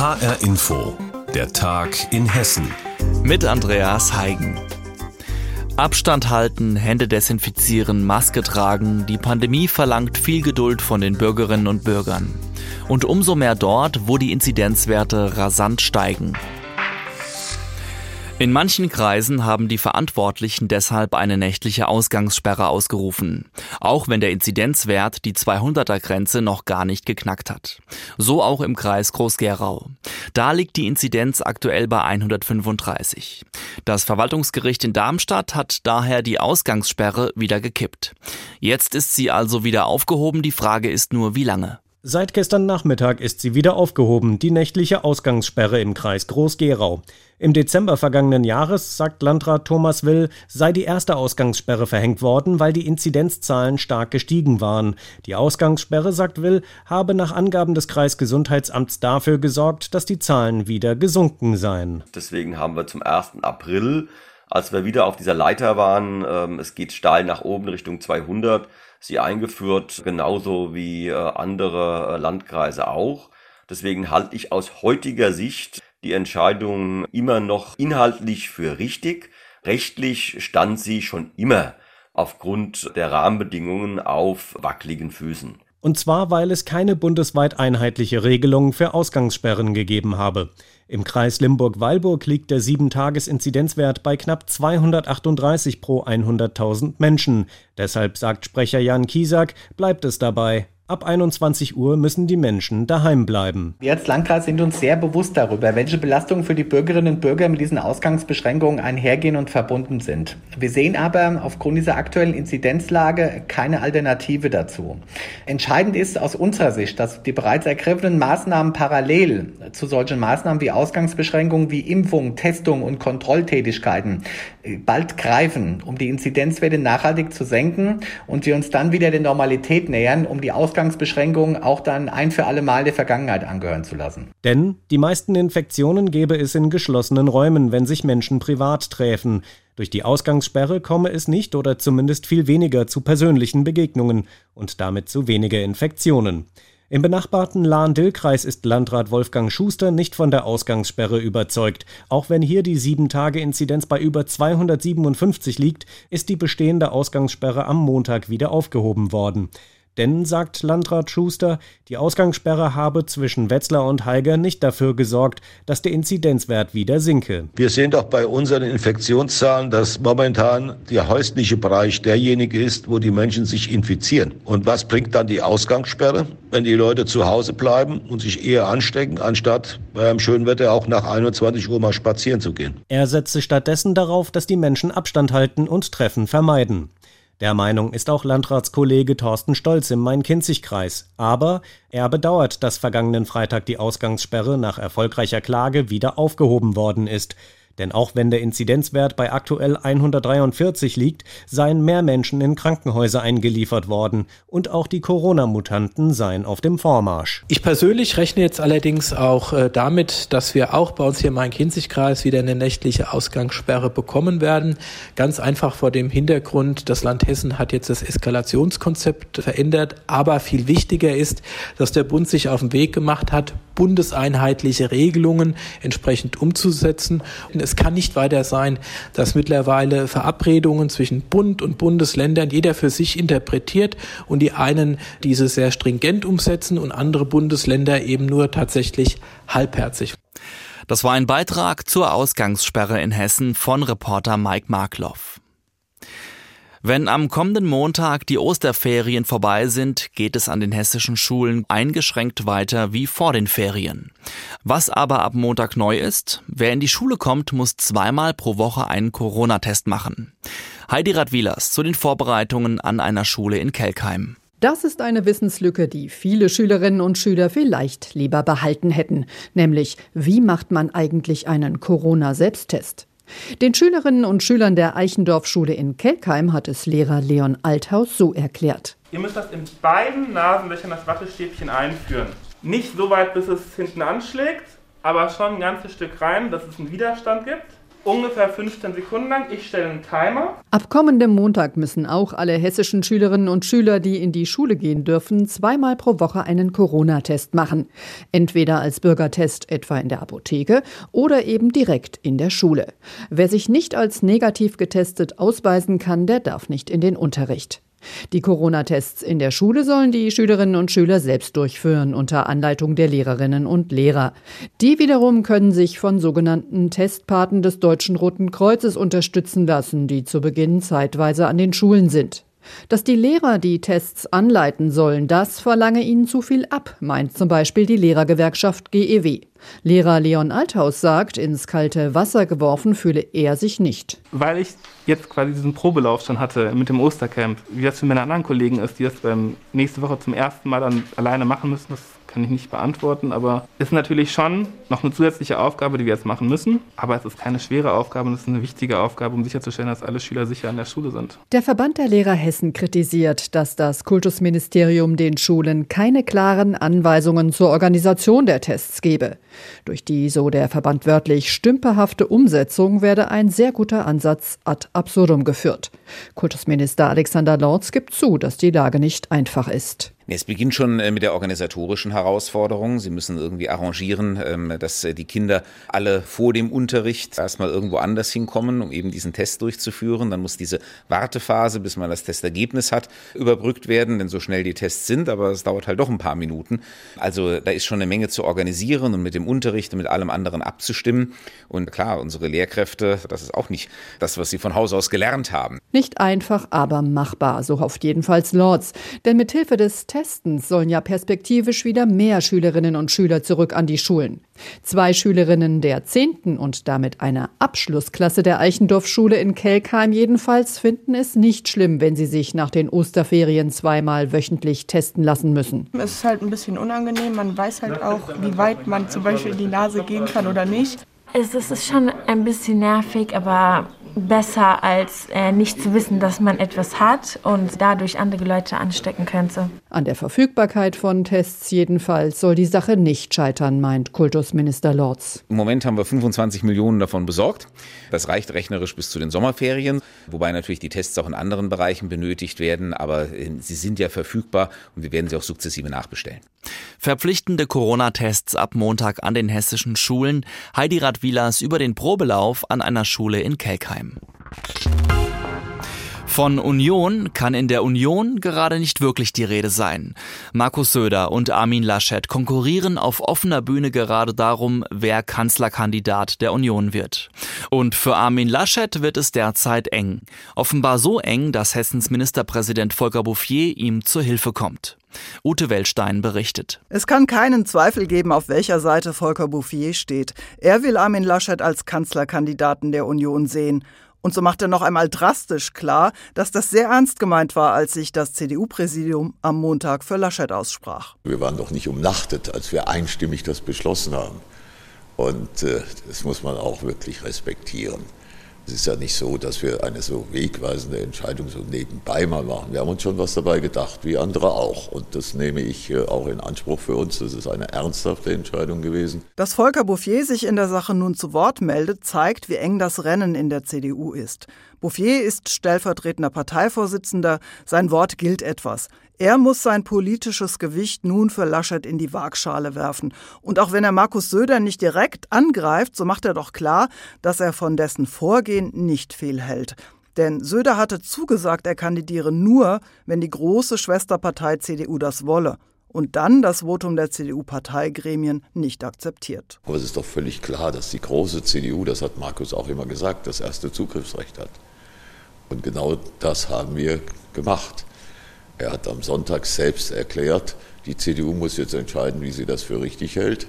HR Info, der Tag in Hessen. Mit Andreas Heigen. Abstand halten, Hände desinfizieren, Maske tragen. Die Pandemie verlangt viel Geduld von den Bürgerinnen und Bürgern. Und umso mehr dort, wo die Inzidenzwerte rasant steigen. In manchen Kreisen haben die Verantwortlichen deshalb eine nächtliche Ausgangssperre ausgerufen, auch wenn der Inzidenzwert die 200er Grenze noch gar nicht geknackt hat. So auch im Kreis Groß-Gerau. Da liegt die Inzidenz aktuell bei 135. Das Verwaltungsgericht in Darmstadt hat daher die Ausgangssperre wieder gekippt. Jetzt ist sie also wieder aufgehoben, die Frage ist nur, wie lange. Seit gestern Nachmittag ist sie wieder aufgehoben, die nächtliche Ausgangssperre im Kreis Groß-Gerau. Im Dezember vergangenen Jahres, sagt Landrat Thomas Will, sei die erste Ausgangssperre verhängt worden, weil die Inzidenzzahlen stark gestiegen waren. Die Ausgangssperre, sagt Will, habe nach Angaben des Kreisgesundheitsamts dafür gesorgt, dass die Zahlen wieder gesunken seien. Deswegen haben wir zum 1. April, als wir wieder auf dieser Leiter waren, ähm, es geht steil nach oben Richtung 200, sie eingeführt, genauso wie äh, andere äh, Landkreise auch. Deswegen halte ich aus heutiger Sicht die Entscheidung immer noch inhaltlich für richtig. Rechtlich stand sie schon immer aufgrund der Rahmenbedingungen auf wackeligen Füßen. Und zwar, weil es keine bundesweit einheitliche Regelung für Ausgangssperren gegeben habe. Im Kreis Limburg-Weilburg liegt der 7-Tages-Inzidenzwert bei knapp 238 pro 100.000 Menschen. Deshalb sagt Sprecher Jan Kiesack, bleibt es dabei. Ab 21 Uhr müssen die Menschen daheim bleiben. Wir als Landkreis sind uns sehr bewusst darüber, welche Belastungen für die Bürgerinnen und Bürger mit diesen Ausgangsbeschränkungen einhergehen und verbunden sind. Wir sehen aber aufgrund dieser aktuellen Inzidenzlage keine Alternative dazu. Entscheidend ist aus unserer Sicht, dass die bereits ergriffenen Maßnahmen parallel zu solchen Maßnahmen wie Ausgangsbeschränkungen wie Impfung, Testung und Kontrolltätigkeiten bald greifen, um die Inzidenzwerte nachhaltig zu senken und wir uns dann wieder der Normalität nähern, um die Ausgangsbeschränkungen auch dann ein für alle Mal der Vergangenheit angehören zu lassen. Denn die meisten Infektionen gäbe es in geschlossenen Räumen, wenn sich Menschen privat träfen. Durch die Ausgangssperre komme es nicht oder zumindest viel weniger zu persönlichen Begegnungen und damit zu weniger Infektionen. Im benachbarten Lahn-Dill-Kreis ist Landrat Wolfgang Schuster nicht von der Ausgangssperre überzeugt. Auch wenn hier die 7-Tage-Inzidenz bei über 257 liegt, ist die bestehende Ausgangssperre am Montag wieder aufgehoben worden. Denn, sagt Landrat Schuster, die Ausgangssperre habe zwischen Wetzlar und Haiger nicht dafür gesorgt, dass der Inzidenzwert wieder sinke. Wir sehen doch bei unseren Infektionszahlen, dass momentan der häusliche Bereich derjenige ist, wo die Menschen sich infizieren. Und was bringt dann die Ausgangssperre? Wenn die Leute zu Hause bleiben und sich eher anstecken, anstatt beim schönen Wetter auch nach 21 Uhr mal spazieren zu gehen. Er setze stattdessen darauf, dass die Menschen Abstand halten und Treffen vermeiden. Der Meinung ist auch Landratskollege Thorsten Stolz im Main-Kinzig-Kreis. Aber er bedauert, dass vergangenen Freitag die Ausgangssperre nach erfolgreicher Klage wieder aufgehoben worden ist. Denn auch wenn der Inzidenzwert bei aktuell 143 liegt, seien mehr Menschen in Krankenhäuser eingeliefert worden und auch die Corona-Mutanten seien auf dem Vormarsch. Ich persönlich rechne jetzt allerdings auch äh, damit, dass wir auch bei uns hier im Main-Kinzig-Kreis wieder eine nächtliche Ausgangssperre bekommen werden. Ganz einfach vor dem Hintergrund, das Land Hessen hat jetzt das Eskalationskonzept verändert, aber viel wichtiger ist, dass der Bund sich auf den Weg gemacht hat, bundeseinheitliche Regelungen entsprechend umzusetzen. Und es kann nicht weiter sein, dass mittlerweile Verabredungen zwischen Bund und Bundesländern jeder für sich interpretiert und die einen diese sehr stringent umsetzen und andere Bundesländer eben nur tatsächlich halbherzig. Das war ein Beitrag zur Ausgangssperre in Hessen von Reporter Mike Markloff. Wenn am kommenden Montag die Osterferien vorbei sind, geht es an den hessischen Schulen eingeschränkt weiter wie vor den Ferien. Was aber ab Montag neu ist, wer in die Schule kommt, muss zweimal pro Woche einen Corona-Test machen. Heidi Radwilas zu den Vorbereitungen an einer Schule in Kelkheim. Das ist eine Wissenslücke, die viele Schülerinnen und Schüler vielleicht lieber behalten hätten, nämlich wie macht man eigentlich einen Corona-Selbsttest? Den Schülerinnen und Schülern der Eichendorf-Schule in Kelkheim hat es Lehrer Leon Althaus so erklärt. Ihr müsst das in beiden Nasenlöchern das Wattestäbchen einführen. Nicht so weit, bis es hinten anschlägt, aber schon ein ganzes Stück rein, dass es einen Widerstand gibt. Ungefähr 15 Sekunden lang. Ich stelle einen Timer. Ab kommendem Montag müssen auch alle hessischen Schülerinnen und Schüler, die in die Schule gehen dürfen, zweimal pro Woche einen Corona-Test machen. Entweder als Bürgertest etwa in der Apotheke oder eben direkt in der Schule. Wer sich nicht als negativ getestet ausweisen kann, der darf nicht in den Unterricht. Die Corona-Tests in der Schule sollen die Schülerinnen und Schüler selbst durchführen unter Anleitung der Lehrerinnen und Lehrer. Die wiederum können sich von sogenannten Testpaten des Deutschen Roten Kreuzes unterstützen lassen, die zu Beginn zeitweise an den Schulen sind. Dass die Lehrer die Tests anleiten sollen, das verlange ihnen zu viel ab, meint zum Beispiel die Lehrergewerkschaft GEW. Lehrer Leon Althaus sagt, ins kalte Wasser geworfen fühle er sich nicht. Weil ich jetzt quasi diesen Probelauf schon hatte mit dem Ostercamp, wie das für meine anderen Kollegen ist, die das nächste Woche zum ersten Mal dann alleine machen müssen, das kann ich nicht beantworten, aber es ist natürlich schon noch eine zusätzliche Aufgabe, die wir jetzt machen müssen. Aber es ist keine schwere Aufgabe und es ist eine wichtige Aufgabe, um sicherzustellen, dass alle Schüler sicher an der Schule sind. Der Verband der Lehrer Hessen kritisiert, dass das Kultusministerium den Schulen keine klaren Anweisungen zur Organisation der Tests gebe. Durch die, so der Verband wörtlich, stümperhafte Umsetzung werde ein sehr guter Ansatz ad absurdum geführt. Kultusminister Alexander Lorz gibt zu, dass die Lage nicht einfach ist. Es beginnt schon äh, mit der organisatorischen Herausforderung. Sie müssen irgendwie arrangieren, ähm, dass äh, die Kinder alle vor dem Unterricht erstmal irgendwo anders hinkommen, um eben diesen Test durchzuführen. Dann muss diese Wartephase, bis man das Testergebnis hat, überbrückt werden, denn so schnell die Tests sind, aber es dauert halt doch ein paar Minuten. Also da ist schon eine Menge zu organisieren und mit dem Unterricht und mit allem anderen abzustimmen. Und klar, unsere Lehrkräfte, das ist auch nicht das, was sie von Haus aus gelernt haben. Nicht einfach, aber machbar, so hofft jedenfalls Lords. Denn mit Hilfe des Tests Testens sollen ja perspektivisch wieder mehr Schülerinnen und Schüler zurück an die Schulen. Zwei Schülerinnen der 10. und damit einer Abschlussklasse der Eichendorf-Schule in Kelkheim jedenfalls finden es nicht schlimm, wenn sie sich nach den Osterferien zweimal wöchentlich testen lassen müssen. Es ist halt ein bisschen unangenehm. Man weiß halt auch, wie weit man zum Beispiel in die Nase gehen kann oder nicht. Es ist schon ein bisschen nervig, aber besser als äh, nicht zu wissen, dass man etwas hat und dadurch andere Leute anstecken könnte. An der Verfügbarkeit von Tests jedenfalls soll die Sache nicht scheitern, meint Kultusminister Lorz. Im Moment haben wir 25 Millionen davon besorgt. Das reicht rechnerisch bis zu den Sommerferien, wobei natürlich die Tests auch in anderen Bereichen benötigt werden, aber äh, sie sind ja verfügbar und wir werden sie auch sukzessive nachbestellen. Verpflichtende Corona-Tests ab Montag an den hessischen Schulen. Heidi Radwilas über den Probelauf an einer Schule in Kelkheim. time. Von Union kann in der Union gerade nicht wirklich die Rede sein. Markus Söder und Armin Laschet konkurrieren auf offener Bühne gerade darum, wer Kanzlerkandidat der Union wird. Und für Armin Laschet wird es derzeit eng. Offenbar so eng, dass Hessens Ministerpräsident Volker Bouffier ihm zur Hilfe kommt. Ute Welstein berichtet. Es kann keinen Zweifel geben, auf welcher Seite Volker Bouffier steht. Er will Armin Laschet als Kanzlerkandidaten der Union sehen. Und so macht er noch einmal drastisch klar, dass das sehr ernst gemeint war, als sich das CDU-Präsidium am Montag für Laschet aussprach. Wir waren doch nicht umnachtet, als wir einstimmig das beschlossen haben. Und äh, das muss man auch wirklich respektieren. Es ist ja nicht so, dass wir eine so wegweisende Entscheidung so nebenbei mal machen. Wir haben uns schon was dabei gedacht, wie andere auch. Und das nehme ich äh, auch in Anspruch für uns. Das ist eine ernsthafte Entscheidung gewesen. Dass Volker Bouffier sich in der Sache nun zu Wort meldet, zeigt, wie eng das Rennen in der CDU ist. Bouffier ist stellvertretender Parteivorsitzender. Sein Wort gilt etwas. Er muss sein politisches Gewicht nun für Laschet in die Waagschale werfen. Und auch wenn er Markus Söder nicht direkt angreift, so macht er doch klar, dass er von dessen Vorgehen nicht viel hält. Denn Söder hatte zugesagt, er kandidiere nur, wenn die große Schwesterpartei CDU das wolle und dann das Votum der CDU-Parteigremien nicht akzeptiert. Aber es ist doch völlig klar, dass die große CDU, das hat Markus auch immer gesagt, das erste Zugriffsrecht hat. Und genau das haben wir gemacht. Er hat am Sonntag selbst erklärt, die CDU muss jetzt entscheiden, wie sie das für richtig hält.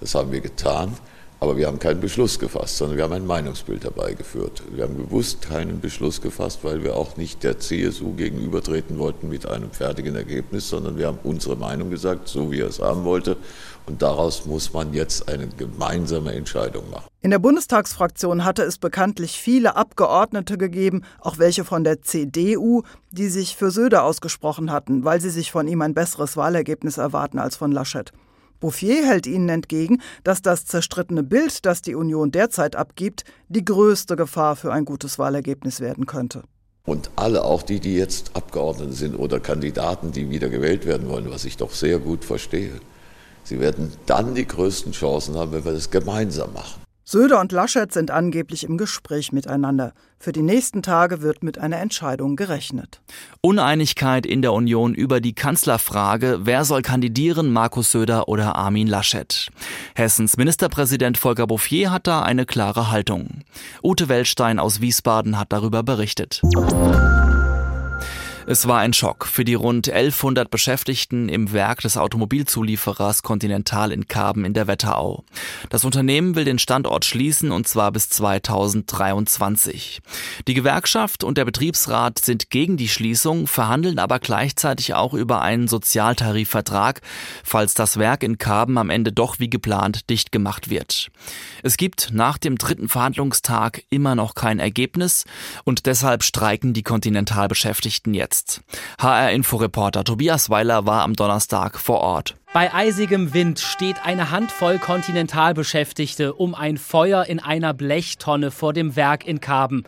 Das haben wir getan. Aber wir haben keinen Beschluss gefasst, sondern wir haben ein Meinungsbild herbeigeführt. Wir haben bewusst keinen Beschluss gefasst, weil wir auch nicht der CSU gegenübertreten wollten mit einem fertigen Ergebnis, sondern wir haben unsere Meinung gesagt, so wie er es haben wollte. Und daraus muss man jetzt eine gemeinsame Entscheidung machen. In der Bundestagsfraktion hatte es bekanntlich viele Abgeordnete gegeben, auch welche von der CDU, die sich für Söder ausgesprochen hatten, weil sie sich von ihm ein besseres Wahlergebnis erwarten als von Laschet. Bouffier hält ihnen entgegen, dass das zerstrittene Bild, das die Union derzeit abgibt, die größte Gefahr für ein gutes Wahlergebnis werden könnte. Und alle, auch die, die jetzt Abgeordnete sind oder Kandidaten, die wieder gewählt werden wollen, was ich doch sehr gut verstehe, sie werden dann die größten Chancen haben, wenn wir das gemeinsam machen. Söder und Laschet sind angeblich im Gespräch miteinander. Für die nächsten Tage wird mit einer Entscheidung gerechnet. Uneinigkeit in der Union über die Kanzlerfrage, wer soll kandidieren, Markus Söder oder Armin Laschet. Hessens Ministerpräsident Volker Bouffier hat da eine klare Haltung. Ute Welstein aus Wiesbaden hat darüber berichtet. Es war ein Schock für die rund 1100 Beschäftigten im Werk des Automobilzulieferers Continental in Karben in der Wetterau. Das Unternehmen will den Standort schließen und zwar bis 2023. Die Gewerkschaft und der Betriebsrat sind gegen die Schließung, verhandeln aber gleichzeitig auch über einen Sozialtarifvertrag, falls das Werk in Karben am Ende doch wie geplant dicht gemacht wird. Es gibt nach dem dritten Verhandlungstag immer noch kein Ergebnis und deshalb streiken die Continental-Beschäftigten jetzt jetzt. HR-Inforeporter Tobias Weiler war am Donnerstag vor Ort. Bei eisigem Wind steht eine Handvoll Kontinentalbeschäftigte um ein Feuer in einer Blechtonne vor dem Werk in Karben.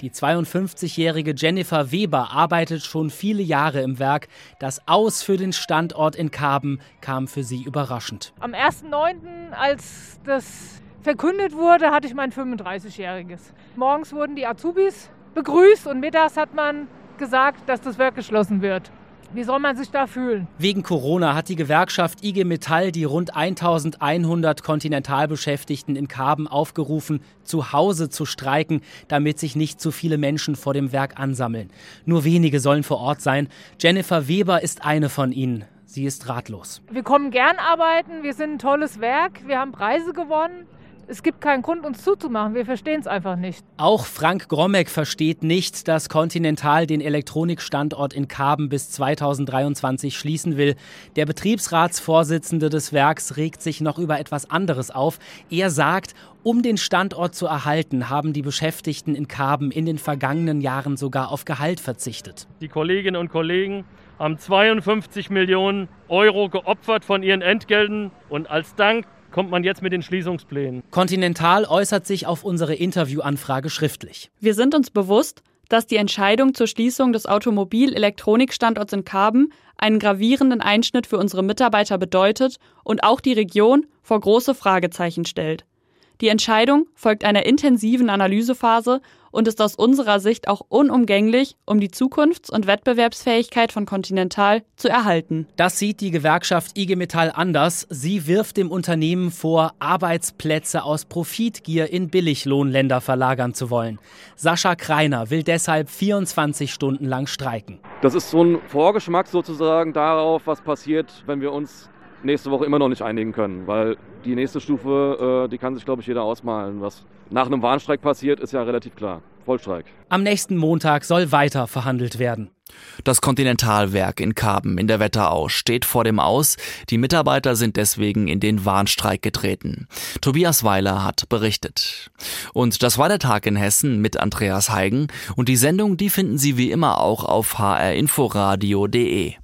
Die 52-jährige Jennifer Weber arbeitet schon viele Jahre im Werk. Das Aus für den Standort in Karben kam für sie überraschend. Am 1.9., als das verkündet wurde, hatte ich mein 35-jähriges. Morgens wurden die Azubis begrüßt und mittags hat man gesagt, dass das Werk geschlossen wird. Wie soll man sich da fühlen? Wegen Corona hat die Gewerkschaft IG Metall die rund 1100 Kontinentalbeschäftigten in Karben aufgerufen, zu Hause zu streiken, damit sich nicht zu viele Menschen vor dem Werk ansammeln. Nur wenige sollen vor Ort sein. Jennifer Weber ist eine von ihnen. Sie ist ratlos. Wir kommen gern arbeiten, wir sind ein tolles Werk, wir haben Preise gewonnen es gibt keinen Grund, uns zuzumachen. Wir verstehen es einfach nicht. Auch Frank Grommeck versteht nicht, dass Continental den Elektronikstandort in Karben bis 2023 schließen will. Der Betriebsratsvorsitzende des Werks regt sich noch über etwas anderes auf. Er sagt, um den Standort zu erhalten, haben die Beschäftigten in Karben in den vergangenen Jahren sogar auf Gehalt verzichtet. Die Kolleginnen und Kollegen haben 52 Millionen Euro geopfert von ihren Entgelten und als Dank kommt man jetzt mit den Schließungsplänen? Continental äußert sich auf unsere Interviewanfrage schriftlich. Wir sind uns bewusst, dass die Entscheidung zur Schließung des Automobil-Elektronikstandorts in Karben einen gravierenden Einschnitt für unsere Mitarbeiter bedeutet und auch die Region vor große Fragezeichen stellt. Die Entscheidung folgt einer intensiven Analysephase und ist aus unserer Sicht auch unumgänglich, um die Zukunfts- und Wettbewerbsfähigkeit von Continental zu erhalten. Das sieht die Gewerkschaft IG Metall anders. Sie wirft dem Unternehmen vor, Arbeitsplätze aus Profitgier in Billiglohnländer verlagern zu wollen. Sascha Kreiner will deshalb 24 Stunden lang streiken. Das ist so ein Vorgeschmack sozusagen darauf, was passiert, wenn wir uns nächste Woche immer noch nicht einigen können, weil die nächste Stufe, äh, die kann sich, glaube ich, jeder ausmalen. Was nach einem Warnstreik passiert, ist ja relativ klar. Vollstreik. Am nächsten Montag soll weiter verhandelt werden. Das Kontinentalwerk in Karben in der Wetterau steht vor dem Aus. Die Mitarbeiter sind deswegen in den Warnstreik getreten. Tobias Weiler hat berichtet. Und das war der Tag in Hessen mit Andreas Heigen. Und die Sendung, die finden Sie wie immer auch auf hrinforadio.de.